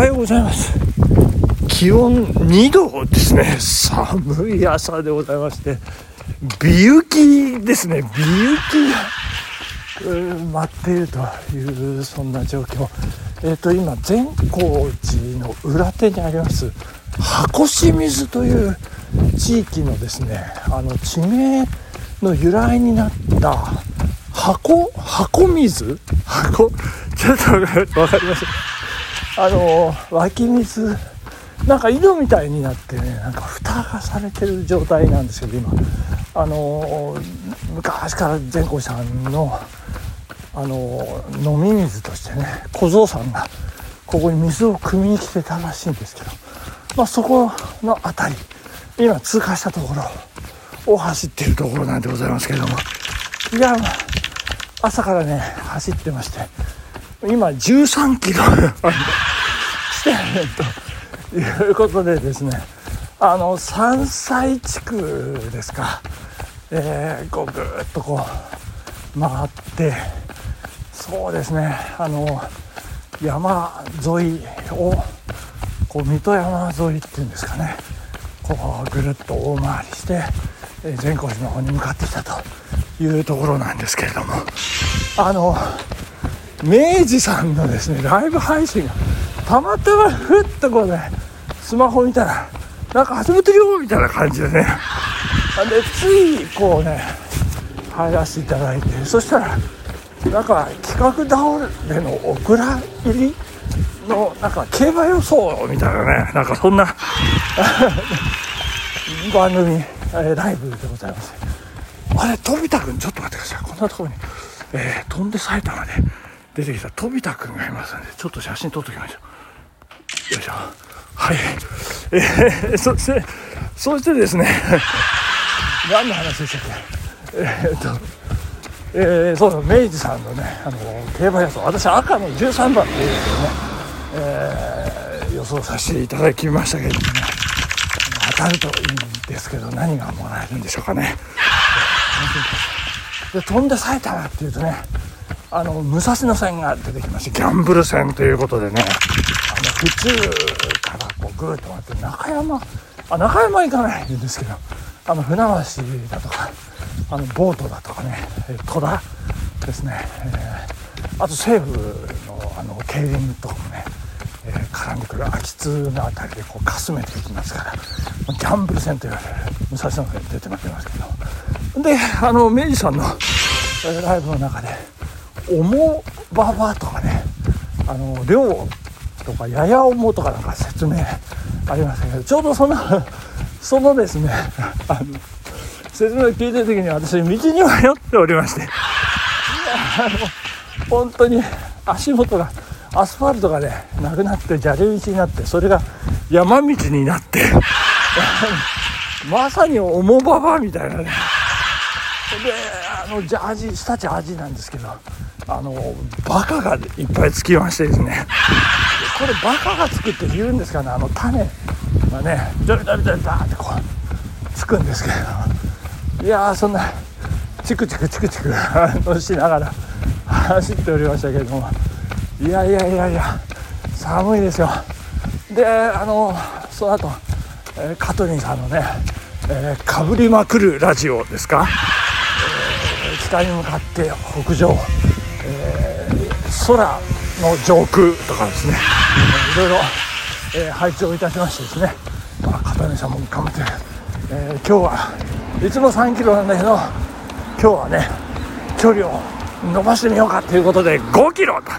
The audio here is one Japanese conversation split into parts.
はようございます。気温2度ですね。寒い朝でございまして美雪ですね。美雪が待っているというそんな状況。えっ、ー、と今善光寺の裏手にあります箱清水という地域のですねあの地名の由来になった箱箱水？箱？ちょっと分かりましたあの湧き水なんか井戸みたいになってねなんか蓋がされてる状態なんですけど今。あの昔から善光さんのあの飲み水としてね小僧さんがここに水を汲みに来てたらしいんですけど、まあ、そこの辺り今通過したところを走ってるところなんでございますけれども。いや朝からね走ってまして今13キロ。してということでですねあの山菜地区ですか、えー、こうぐっとこう回って。そうですね。あの山沿いをこう水戸山沿いっていうんですかね。こうぐるっと大回りして、え善光寺の方に向かってきたというところなんですけれども。あの明治さんのですねライブ配信がたまたまふっとこうねスマホ見たらなんか始めてるよみたいな感じでね。でついこうね入らせていただいてそしたらなんか企画倒れのお蔵入りのなんか競馬予想みたいなねなんかそんな 番組ライブでございます。あれ飛田君ちょっと待ってください。こんなところに、えー、飛んで埼玉で出てきた飛田君がいますんでちょっと写真撮っときましょう。はい。えー、そしてそしてですね 何の話でしたっけ？えー、っとえー、そうそう明治さんのねあの競馬予想私赤の13番っていうのをね、えー、予想させていただきましたけれどもね当たるといいんですけど何がもらえるんでしょうかね。で飛んで埼玉っていうとねあの武蔵野線が出てきましてギャンブル線ということでねあの府中からこうぐーっと回って中山あ中山行かないんですけどあの船橋だとかあのボートだとかね戸田ですね、えー、あと西武のあの競輪とかもね、えー、絡んでくる秋津の辺りでこうかすめていきますからギャンブル戦と言われる武蔵野線出てますけど。であの明治さんの、ライブの中で「おもばば」とかね「あの量」とか「ややおも」とかなんか説明ありましたけどちょうどその そのですねあの説明を聞いてる時に私道に迷っておりまして あの本当に足元がアスファルトがねなくなって砂利道になってそれが山道になって まさに重馬場みたいなね。であのジャージ下地味なんですけどあのバカがいっぱいつきましてですね。これバカがつくって言うんですかね。あの種がねドリドリドリダーってこうつくんですけれどいやそんなチクチクチクチクのしながら走っておりましたけれども。いやいやいやいや寒いですよ。であのその後、えー、カトリンさんのね、えー、かぶりまくるラジオですか、えー、北に向かって北上、空の上空とかですね、いろいろ、えー、配置をいたしましてですね、まあ、片根さんも頑張って、えー、今日はいつも3キロなんだけど今日はね距離を伸ばしてみようかということで5キロと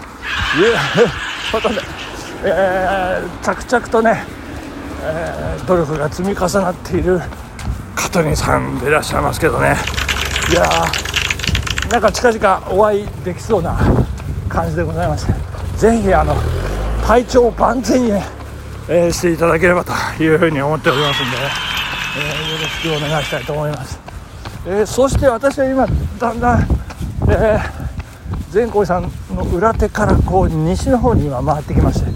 いうことで、えー、着々とね、えー、努力が積み重なっている香取さんでいらっしゃいますけどね。いやーなんか近々お会いできそうな感じでございましてぜひあの体調万全にね、えー、していただければというふうに思っておりますんでねえー、よろしくお願いしたいと思います、えー、そして私は今だんだん、えー、善光さんの裏手からこう西の方に今回ってきまして、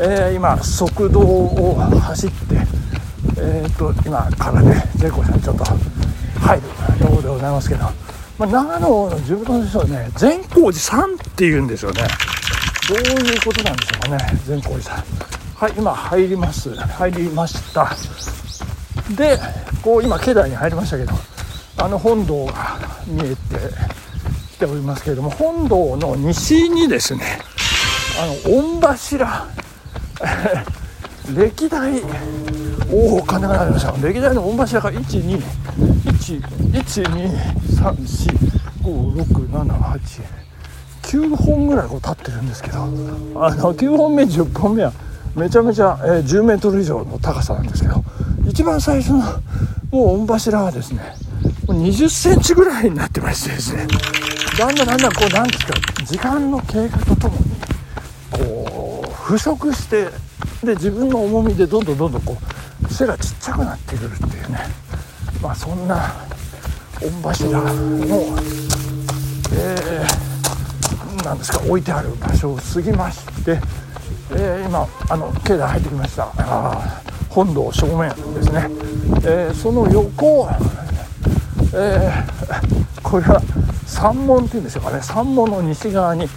え今側道を走ってえーと、今からね善光さんちょっと入るところでございますけど、まあ、長野の地元の人はね。善光寺さんっていうんですよね。どういうことなんでしょうかね。善光寺さん。はい今入ります。入りました。でこう今境内に入りましたけどあの本堂が見えてきておりますけれども本堂の西にですねあの御柱。歴代おお金がなりました。歴代の御柱が12123456789本ぐらいこう立ってるんですけどあの9本目10本目はめちゃめちゃ、えー、10メートル以上の高さなんですけど一番最初のもう御柱はですねもう20センチぐらいになってましてですね。だんだんだんだんこうなんですか時間の経過とともにこう腐食してで自分の重みでどんどんどんどんこう背がちっちゃくなってくるっていうね。まあそんな御柱の、えー、なんですか置いてある場所を過ぎまして、えー、今あの境内入ってきました。あ本堂正面ですね、えー、その横、えー、これは山門っていうんでしょうかね。山門の西側に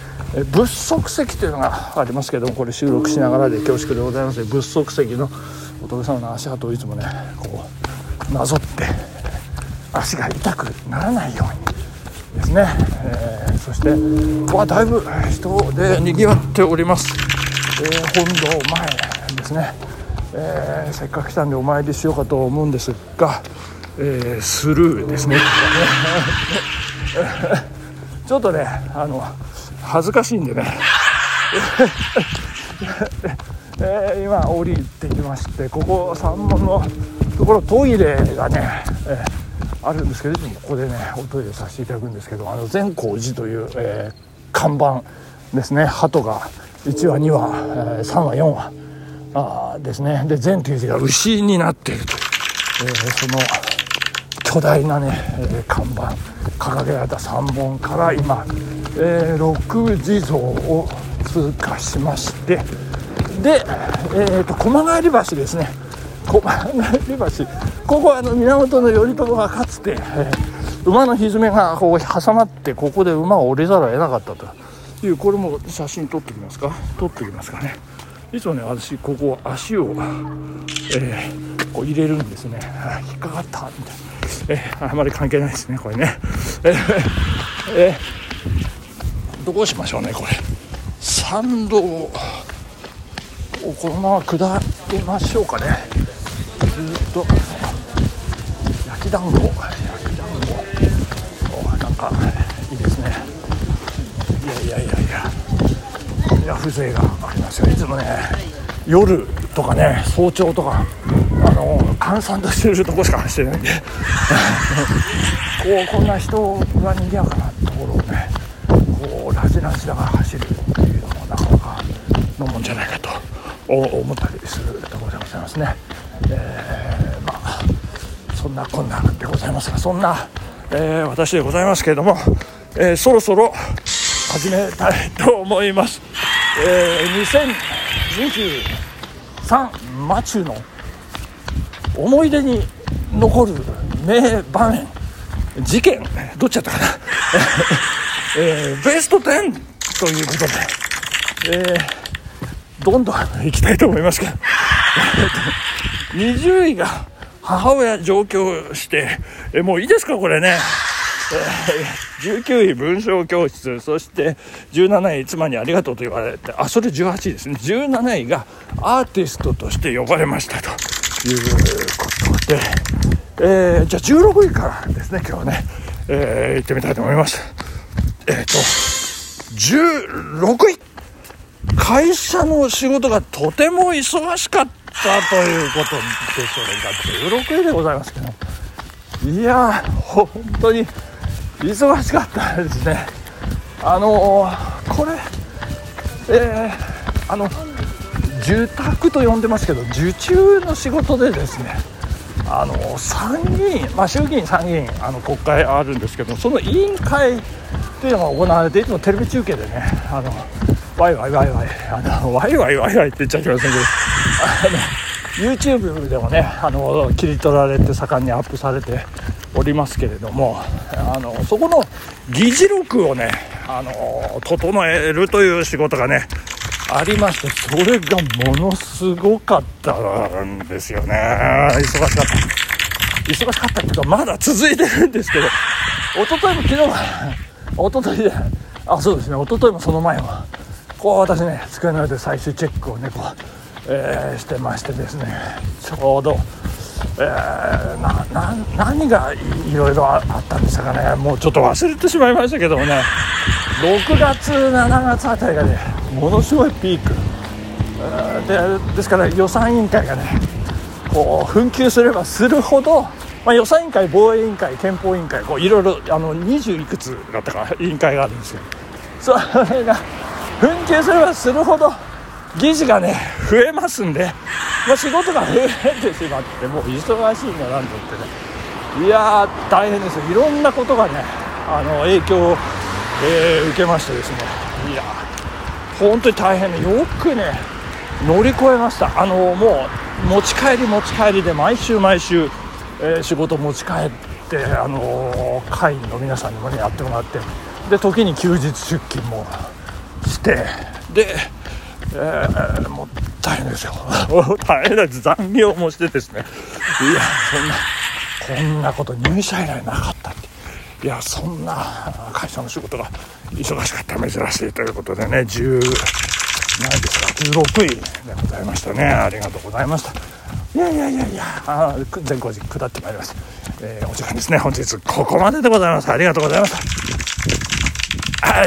仏足石というのがありますけどもこれ収録しながらで恐縮でございます。仏足石の仏様の足跡をいつもねこうなぞって足が痛くならないようにですね、えー、そしてわだいぶ人でにぎわっております、えー、本堂前ですね、えー、せっかく来たんでお参りしようかと思うんですが、えー、スルーですね。ちょっとねあの恥ずかしいんでねえー、今降りてきましてここ山門のところトイレがね、えー、あるんですけどもここでねおトイレさせていただくんですけどあの善光寺という、えー、看板ですね。鳩が1話2話、えー、3話4話あですね。で善という字が牛になっているという、え、その巨大なね、えー、看板掲げられた3本から今、えー、六地蔵を通過しましてで、えーと、駒帰り橋ですね。駒帰り橋。ここはあの源頼朝がかつて、えー、馬のひずめがこう挟まってここで馬を降りざるを得なかったと。いうこれも写真撮ってきますか？撮ってきますかね。いつもね私ここ足を、えー、こう入れるんですね。引っかかったみたいな。えー、あまり関係ないですねこれね。えー、えー、どうしましょうねこれ。参道。をこのまま下りましょうかね。ずっと。焼き団子。焼き団子。なんかいいですね。いやいやいやいや。いや風情がありますよ。いつもね夜とかね早朝とかあの閑散としてるとこしか走ってない。ん でこうこんな人が賑やかなところをねこうラジラジだから走るっていうのもなかなかのもんじゃないかと。思ったりするところでございますね。えー、まあそんな困難でございますがそんな、えー、私でございますけれども、えー、そろそろ始めたいと思います。えー、2023マチュの思い出に残る名場面事件どっちやったかな、えー、ベスト10ということで、えー、どんどんいきたいと思いますけど。20位が母親上京して、えもういいですかこれね、えー、19位文章教室そして17位妻にありがとうと言われてあそれ18位ですね。17位がアーティストとして呼ばれましたということで、えー、じゃあ16位からですね今日はね、えー、行ってみたいと思います。えっ、ー、と16位。会社の仕事がとても忙しかったということでしょうが16位でございますけどいや本当に忙しかったですね。あのー、これえー、あの住宅と呼んでますけど受注の仕事でですねあの参議院、まあ、衆議院、参議院あの国会あるんですけどその委員会っていうのが行われていつもテレビ中継でねあのワイワイワイワイあのワイワイワイワイって言っちゃいけませんけどあの YouTube でもねあの切り取られて盛んにアップされておりますけれどもあのそこの議事録をねあの整えるという仕事がねありましてそれがものすごかったんですよね。忙しかった。忙しかったけどまだ続いてるんですけど一昨日も昨日も一昨日であそうですね一昨日もその前もこう私ね机の上で最終チェックをねこう、えー、してましてですねちょうど、えー、なな何がいろいろあったんでしたかねもうちょっと忘れてしまいましたけどもね6月7月あたりがねものすごいピーク。でですから予算委員会がねこう紛糾すればするほど、まあ、予算委員会防衛委員会憲法委員会こういろいろあの20いくつだったか委員会があるんですよそれが紛糾すればするほど議事がね増えますんで、まあ、仕事が増えてしまってもう忙しいんだなんてってね。いやー大変ですよ。いろんなことがねあの影響を、えー、受けましてですね。いや本当に大変でよくね乗り越えました。あのもう持ち帰り持ち帰りで毎週毎週、えー、仕事持ち帰ってあの会員の皆さんにもねやってもらって。で時に休日出勤も。して。で、えー、もう大変ですよ。大変です残業もしてですね。いやそんなこんなこと入社以来なかったって。いやそんな会社の仕事が忙しかった珍しいということでね。10何ですか？16位でございましたね。ありがとうございました。いやいやいやいやあ全工寺下ってまいります、えー、お時間ですね。本日ここまででございます。ありがとうございました。あ